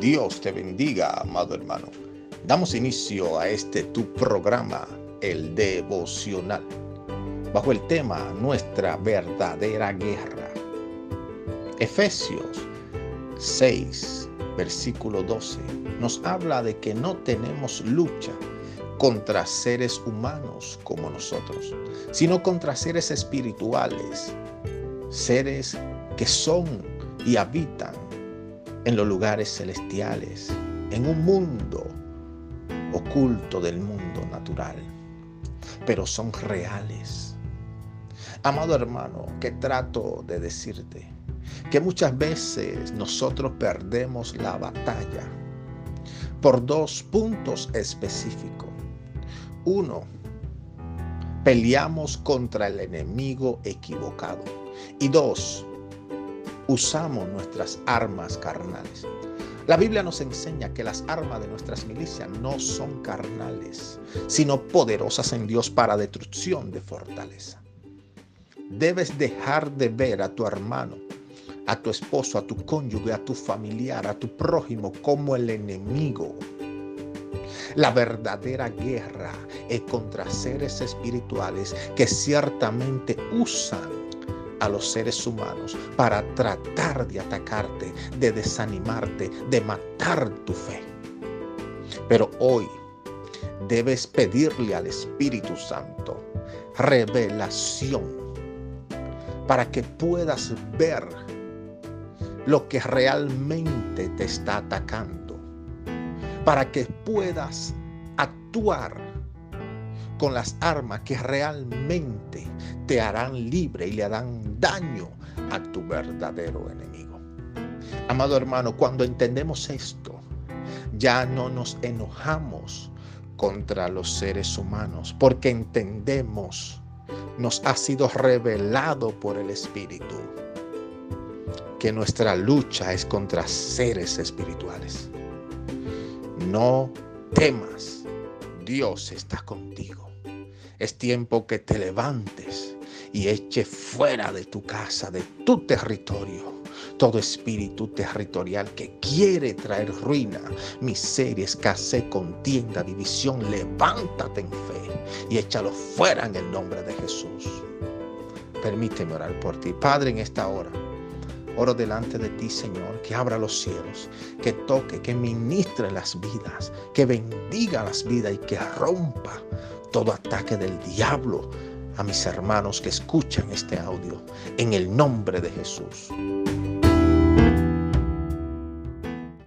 Dios te bendiga, amado hermano. Damos inicio a este tu programa, el devocional, bajo el tema Nuestra verdadera guerra. Efesios 6, versículo 12, nos habla de que no tenemos lucha contra seres humanos como nosotros, sino contra seres espirituales, seres que son y habitan en los lugares celestiales, en un mundo oculto del mundo natural, pero son reales. Amado hermano, que trato de decirte que muchas veces nosotros perdemos la batalla por dos puntos específicos. Uno, peleamos contra el enemigo equivocado. Y dos, usamos nuestras armas carnales. La Biblia nos enseña que las armas de nuestras milicias no son carnales, sino poderosas en Dios para destrucción de fortaleza. Debes dejar de ver a tu hermano, a tu esposo, a tu cónyuge, a tu familiar, a tu prójimo como el enemigo. La verdadera guerra es contra seres espirituales que ciertamente usan a los seres humanos para tratar de atacarte, de desanimarte, de matar tu fe. Pero hoy debes pedirle al Espíritu Santo revelación para que puedas ver lo que realmente te está atacando, para que puedas actuar con las armas que realmente te harán libre y le harán daño a tu verdadero enemigo. Amado hermano, cuando entendemos esto, ya no nos enojamos contra los seres humanos, porque entendemos, nos ha sido revelado por el Espíritu, que nuestra lucha es contra seres espirituales. No temas, Dios está contigo. Es tiempo que te levantes y eche fuera de tu casa, de tu territorio, todo espíritu territorial que quiere traer ruina, miseria, escasez, contienda, división. Levántate en fe y échalo fuera en el nombre de Jesús. Permíteme orar por ti, Padre, en esta hora. Oro delante de ti, Señor, que abra los cielos, que toque, que ministre las vidas, que bendiga las vidas y que rompa todo ataque del diablo a mis hermanos que escuchan este audio en el nombre de Jesús.